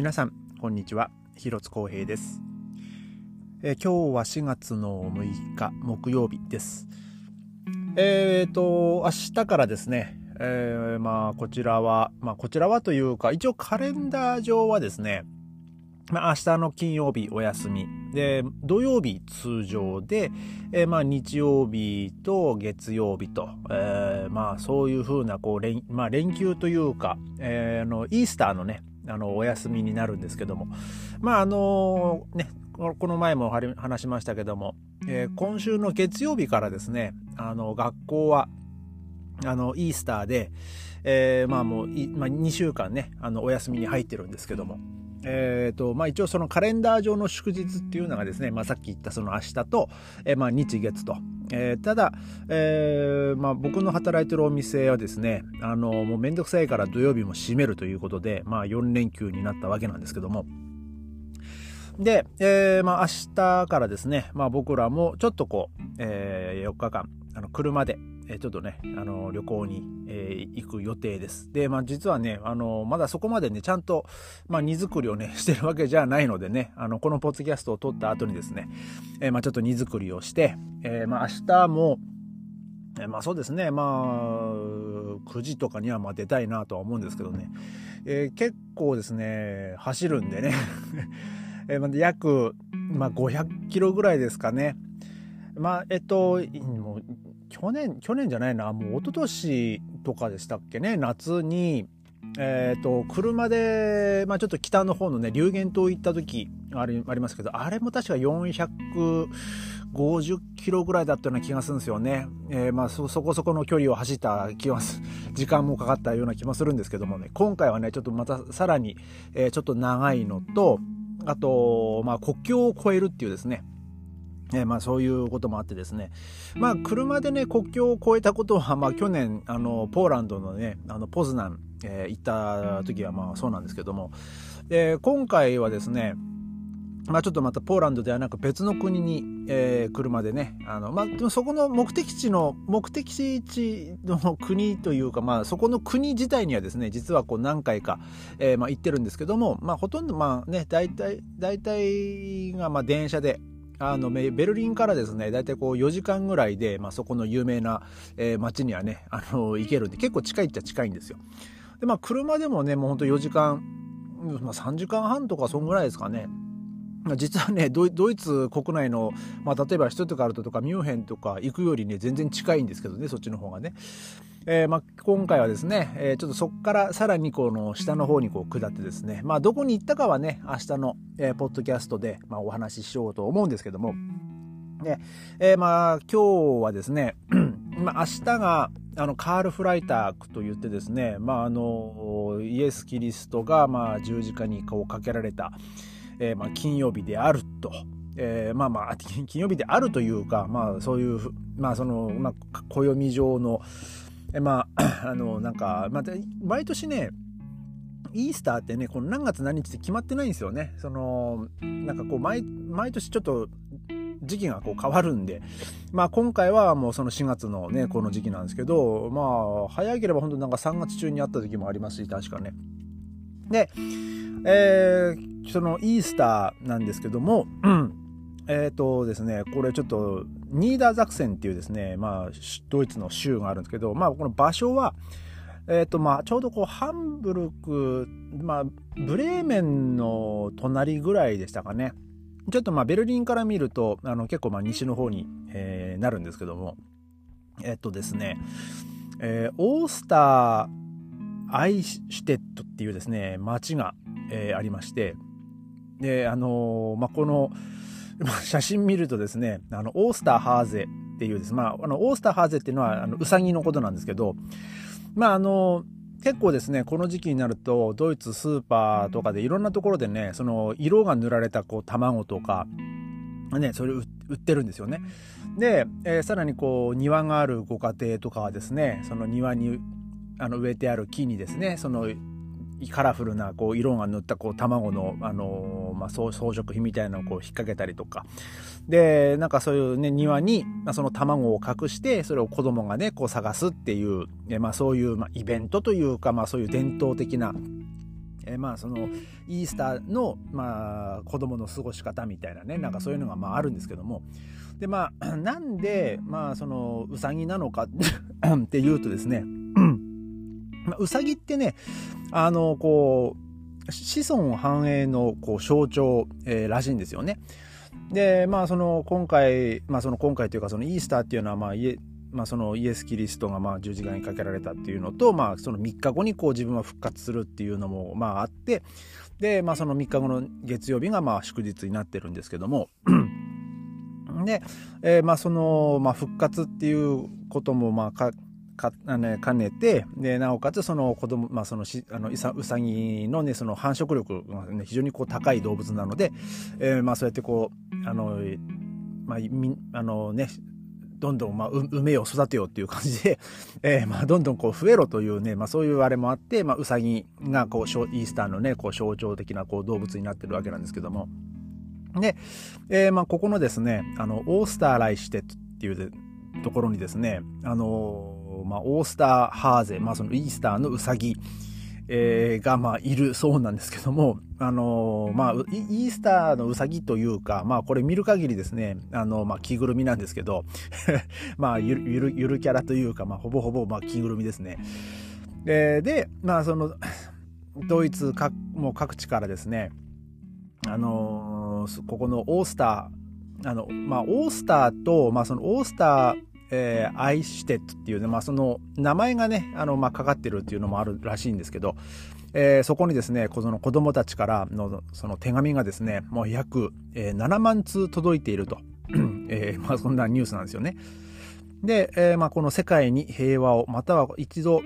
皆さんこんにちは。広津光平です、え、今日は4月の6日木曜日です。えーと明日からですねえー、まあこちらはまあこちらはというか一応カレンダー上はですねまあ、明日の金曜日お休み。で、土曜日通常で、えー、まあ日曜日と月曜日と、えー、まあそういうふうなこう連,、まあ、連休というか、えー、あのイースターのね、あのお休みになるんですけども、まああのね、この前も話しましたけども、えー、今週の月曜日からですね、あの学校はあのイースターで、えー、まあもう、まあ、2週間ね、あのお休みに入ってるんですけども、えーとまあ、一応そのカレンダー上の祝日っていうのがですね、まあ、さっき言ったその明日と、えー、まあ日月と、えー、ただ、えーまあ、僕の働いてるお店はですねあのもうめんどくさいから土曜日も閉めるということで、まあ、4連休になったわけなんですけども。で、えーまあ、明日からですね、まあ、僕らもちょっとこう、えー、4日間あの車でえちょっとね、あの旅行に、えー、行く予定です。で、まあ実はね、あのまだそこまでね、ちゃんと、まあ荷造りをね、してるわけじゃないのでね、あの、このポッドキャストを撮った後にですね、えー、まあちょっと荷造りをして、えー、まあ明日も、え、まあそうですね、まあ、9時とかにはまあ出たいなとは思うんですけどね、え、結構ですね、走るんでね、え、まあ約、まあ500キロぐらいですかね。まあ、えっと、去年、去年じゃないな、もう一昨年とかでしたっけね、夏に、え、ー、と、車で、まあちょっと北の方のね、龍源島行った時ありありますけど、あれも確か450キロぐらいだったような気がするんですよね。えー、まあそ、そこそこの距離を走った気がす、時間もかかったような気もするんですけどもね、今回はね、ちょっとまたさらに、えー、ちょっと長いのと、あと、まあ国境を越えるっていうですね、えー、まあそういうこともあってですね。まあ車でね、国境を越えたことは、まあ去年、あの、ポーランドのね、あの、ポズナン、えー、行った時はまあそうなんですけども、えー、今回はですね、まあちょっとまたポーランドではなく別の国に、えー、車でね、あの、まあでもそこの目的地の、目的地の国というか、まあそこの国自体にはですね、実はこう何回か、えー、まあ行ってるんですけども、まあほとんどまあね、大体、大体がまあ電車で、あのベルリンからですね大体こう4時間ぐらいで、まあ、そこの有名な、えー、街にはねあの行けるんで結構近いっちゃ近いんですよ。でまあ車でもねもうほんと4時間、まあ、3時間半とかそんぐらいですかね。実はねドイツ国内の、まあ、例えばシュトゥトガルトとかミュンヘンとか行くよりね全然近いんですけどねそっちの方がね。えー、まあ、今回はですね、えー、ちょっとそこからさらにこの下の方にこう下ってですね、まあ、どこに行ったかはね、明日の、えー、ポッドキャストで、まあ、お話ししようと思うんですけども、で、えー、まあ、今日はですね、まあ、明日が、あの、カール・フライターと言ってですね、まあ、あの、イエス・キリストが、まあ、十字架にこうかけられた、えー、まあ、金曜日であると。えー、まあまあ、金曜日であるというか、まあ、そういう、まあ、その、まあ、暦上の、えまあ、あの、なんか、また、毎年ね、イースターってね、この何月何日って決まってないんですよね。その、なんかこう、毎、毎年ちょっと、時期がこう変わるんで、まあ今回はもうその4月のね、この時期なんですけど、まあ、早ければ本当なんか3月中にあった時もありますし、確かね。で、えー、そのイースターなんですけども、えっ、とですね、これちょっと、ニーダーザクセンっていうですね、まあ、ドイツの州があるんですけど、まあ、この場所は、え、ー、と、まあ、ちょうどこう、ハンブルク、まあ、ブレーメンの隣ぐらいでしたかね。ちょっとまあ、ベルリンから見ると、あの、結構まあ、西の方に、えー、なるんですけども、えっ、とですね、えー、オースター・アイシュテットっていうですね、町が、えー、ありまして、で、あのー、まあ、この、写真見るとですね、あの、オースターハーゼっていうです、まあ、あの、オースターハーゼっていうのは、あの、うさぎのことなんですけど、まあ、あの、結構ですね、この時期になると、ドイツスーパーとかでいろんなところでね、その、色が塗られたこう、卵とか、ね、それ売ってるんですよね。で、えー、さらにこう、庭があるご家庭とかはですね、その庭に、あの、植えてある木にですね、その、カラフルなこう色が塗ったこう卵の、あのー、まあ、装飾品みたいなのをこう引っ掛けたりとか。でなんかそういうね庭に、まあ、その卵を隠してそれを子供がねこう探すっていう、まあ、そういう、まあ、イベントというか、まあ、そういう伝統的なえー、まあそのイースターのまあ子供の過ごし方みたいなねなんかそういうのがまああるんですけども。でまあ なんでまあそのうさぎなのかっていうとですねまあ、うさぎってねあのこう子孫繁栄のこう象徴、えー、らしいんですよね。でまあその今回まあその今回というかそのイースターっていうのはまあまあ、そのイエス・キリストがまあ十字架にかけられたっていうのと、まあ、その3日後にこう自分は復活するっていうのもまああってで、まあ、その3日後の月曜日がまあ祝日になってるんですけども で、えー、まあその、まあ、復活っていうこともまあかかあの、兼ねてでなおかつその子供、まあ、そのしあのうさぎの,、ね、その繁殖力が、ね、非常にこう高い動物なので、えーまあ、そうやってこうあの、まあみあのね、どんどん、まあ、梅を育てようっていう感じで、えー、まあ、どんどんこう増えろというね、まあ、そういうあれもあって、まあ、うさぎがこうイースターのねこう象徴的なこう動物になってるわけなんですけども。で、えー、まあここのですねあのオースターライシュテっていうところにですねあのまあ、オースターハーゼ、まあ、そのイースターのうさぎ、えー、が、まあ、いるそうなんですけども、あのー、まあ、イースターのうさぎというか、まあ、これ見る限りですね、あの、まあ、着ぐるみなんですけど、まあ、ゆる、ゆる、ゆるキャラというか、まあ、ほぼほぼ、まあ、着ぐるみですね。で、で、まあ、その、ドイツ各、もう各地からですね、あのー、ここのオースター、あの、まあ、オースターと、まあ、そのオースター、えー、アイシュテットっていうね、まあ、その名前がね、あの、まあ、かかってるっていうのもあるらしいんですけど、えー、そこにですね、この子供たちからのその手紙がですね、もう約、えー、7万通届いていると。えー、まあ、そんなニュースなんですよね。で、えー、まあ、この世界に平和を、または一度、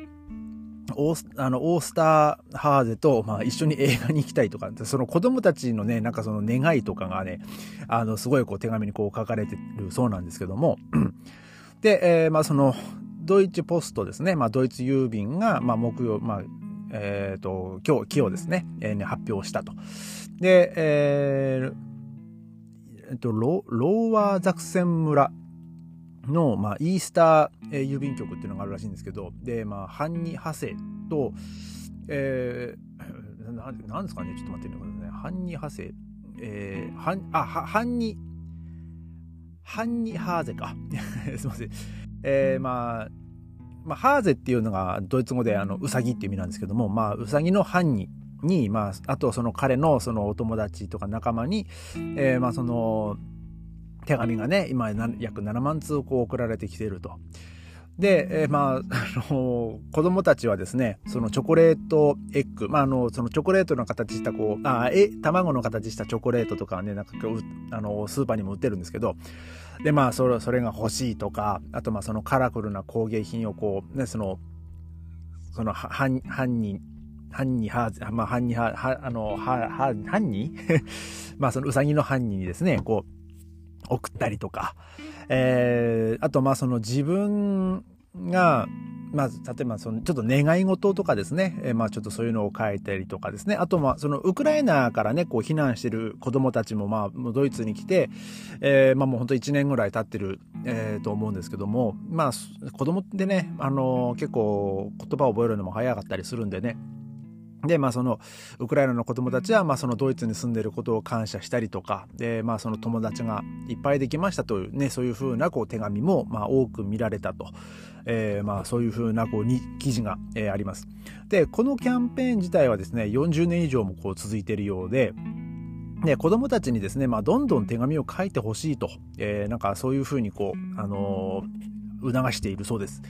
オースあのオースターハーゼと、まあ、一緒に映画に行きたいとか、その子供たちのね、なんかその願いとかがね、あの、すごいこう手紙にこう書かれてるそうなんですけども、で、えー、まあその、ドイツポストですね、まあドイツ郵便が、まあ木曜、まあ、えっ、ー、と、今日、今日ですね、えー、発表したと。で、えー、えっと、ロローワーザクセン村の、まあ、イースター、えー、郵便局っていうのがあるらしいんですけど、で、まあ、ハンニ・ハセと、えー、ななんですかね、ちょっと待ってくださいね。ハンニ・ハセ、えー、ハン、あ、ハンニ、ハンニハーゼか。すいません。えー、まあ、まあ、ハーゼっていうのがドイツ語であのウサギっていう意味なんですけども、まあ、ウサギのハンニに、まあ、あとその彼のそのお友達とか仲間に、えー、まあその手紙がね今約7万通こう送られてきていると。で、えー、まあ、あの子供たちはですね、そのチョコレートエッグ、まあ、あの、そのチョコレートの形したこう、あ、え、卵の形したチョコレートとかね、なんかあの、スーパーにも売ってるんですけど、で、まあ、それ、それが欲しいとか、あと、まあ、そのカラフルな工芸品をこう、ね、その、その、犯、犯人、犯人は、まあ、犯人は、は、あの、は、は、犯人？まあ、そのうさぎの犯人にですね、こう、送ったりとか、えー、あとまあその自分がまず、例えばそのちょっと願い事とかですね、えー、まあちょっとそういうのを書いたりとかですね、あとまあそのウクライナからね、こう避難してる子供たちもまあドイツに来て、えー、まあもう本当1年ぐらい経ってる、えー、と思うんですけども、まあ子供ってね、あのー、結構言葉を覚えるのも早かったりするんでね、で、まあその、ウクライナの子供たちは、まあそのドイツに住んでいることを感謝したりとか、で、まあその友達がいっぱいできましたというね、そういうふうなこう手紙も、まあ多く見られたと。えー、まあそういうふうなこうに記事が、えー、あります。で、このキャンペーン自体はですね、40年以上もこう続いているようで、で、子供たちにですね、まあどんどん手紙を書いてほしいと、えー、なんかそういうふうにこう、あのー、促しているそうです。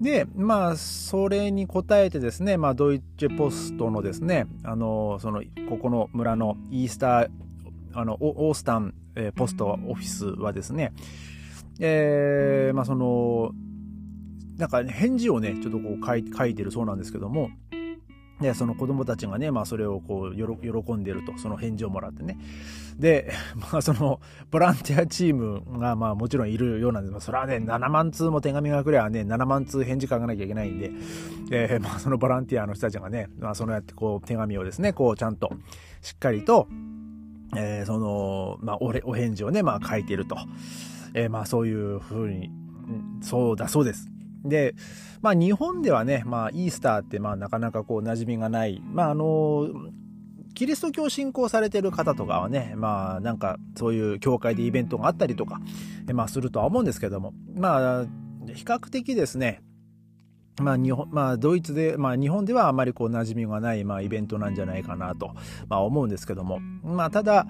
で、まあ、それに応えてですね、まあ、ドイツポストのですね、あの、その、ここの村のイースター、あの、オースタン、えー、ポストオフィスはですね、えー、まあ、その、なんか、返事をね、ちょっとこう書い書いてるそうなんですけども、で、その子供たちがね、まあそれをこう、喜んでると、その返事をもらってね。で、まあその、ボランティアチームがまあもちろんいるようなんですが、それはね、7万通も手紙が来ればね、7万通返事書かなきゃいけないんで、えー、まあそのボランティアの人たちがね、まあそのやってこう、手紙をですね、こうちゃんと、しっかりと、えー、その、まあおお返事をね、まあ書いてると。えー、まあそういうふうに、そうだそうです。で、まあ日本ではね、まあイースターってまあなかなかこう馴染みがない、まああの、キリスト教信仰されてる方とかはね、まあなんかそういう教会でイベントがあったりとか、まあするとは思うんですけども、まあ比較的ですね、まあ日本、まあドイツで、まあ日本ではあまりこう馴染みがない、まあイベントなんじゃないかなと、まあ思うんですけども、まあただ、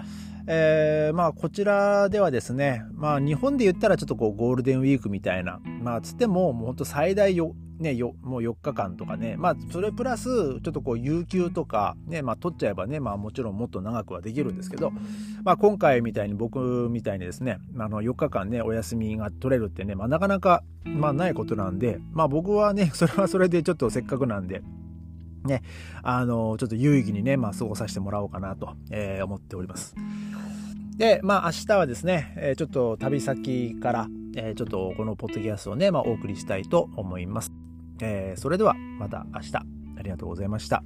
えー、まあこちらではですね、まあ日本で言ったらちょっとこうゴールデンウィークみたいな、まあつってももうほんと最大よ、ね、よもう4日間とかね、まあそれプラスちょっとこう有給とかね、まあ取っちゃえばね、まあもちろんもっと長くはできるんですけど、まあ今回みたいに僕みたいにですね、あの4日間ね、お休みが取れるってね、まあなかなか、まあないことなんで、まあ僕はね、それはそれでちょっとせっかくなんで、ね、あの、ちょっと有意義にね、まあ過ごさせてもらおうかなと、えー、思っております。で、まあ明日はですね、えちょっと旅先から、えちょっとこのポッドキャストをね、まあお送りしたいと思います。えそれではまた明日ありがとうございました。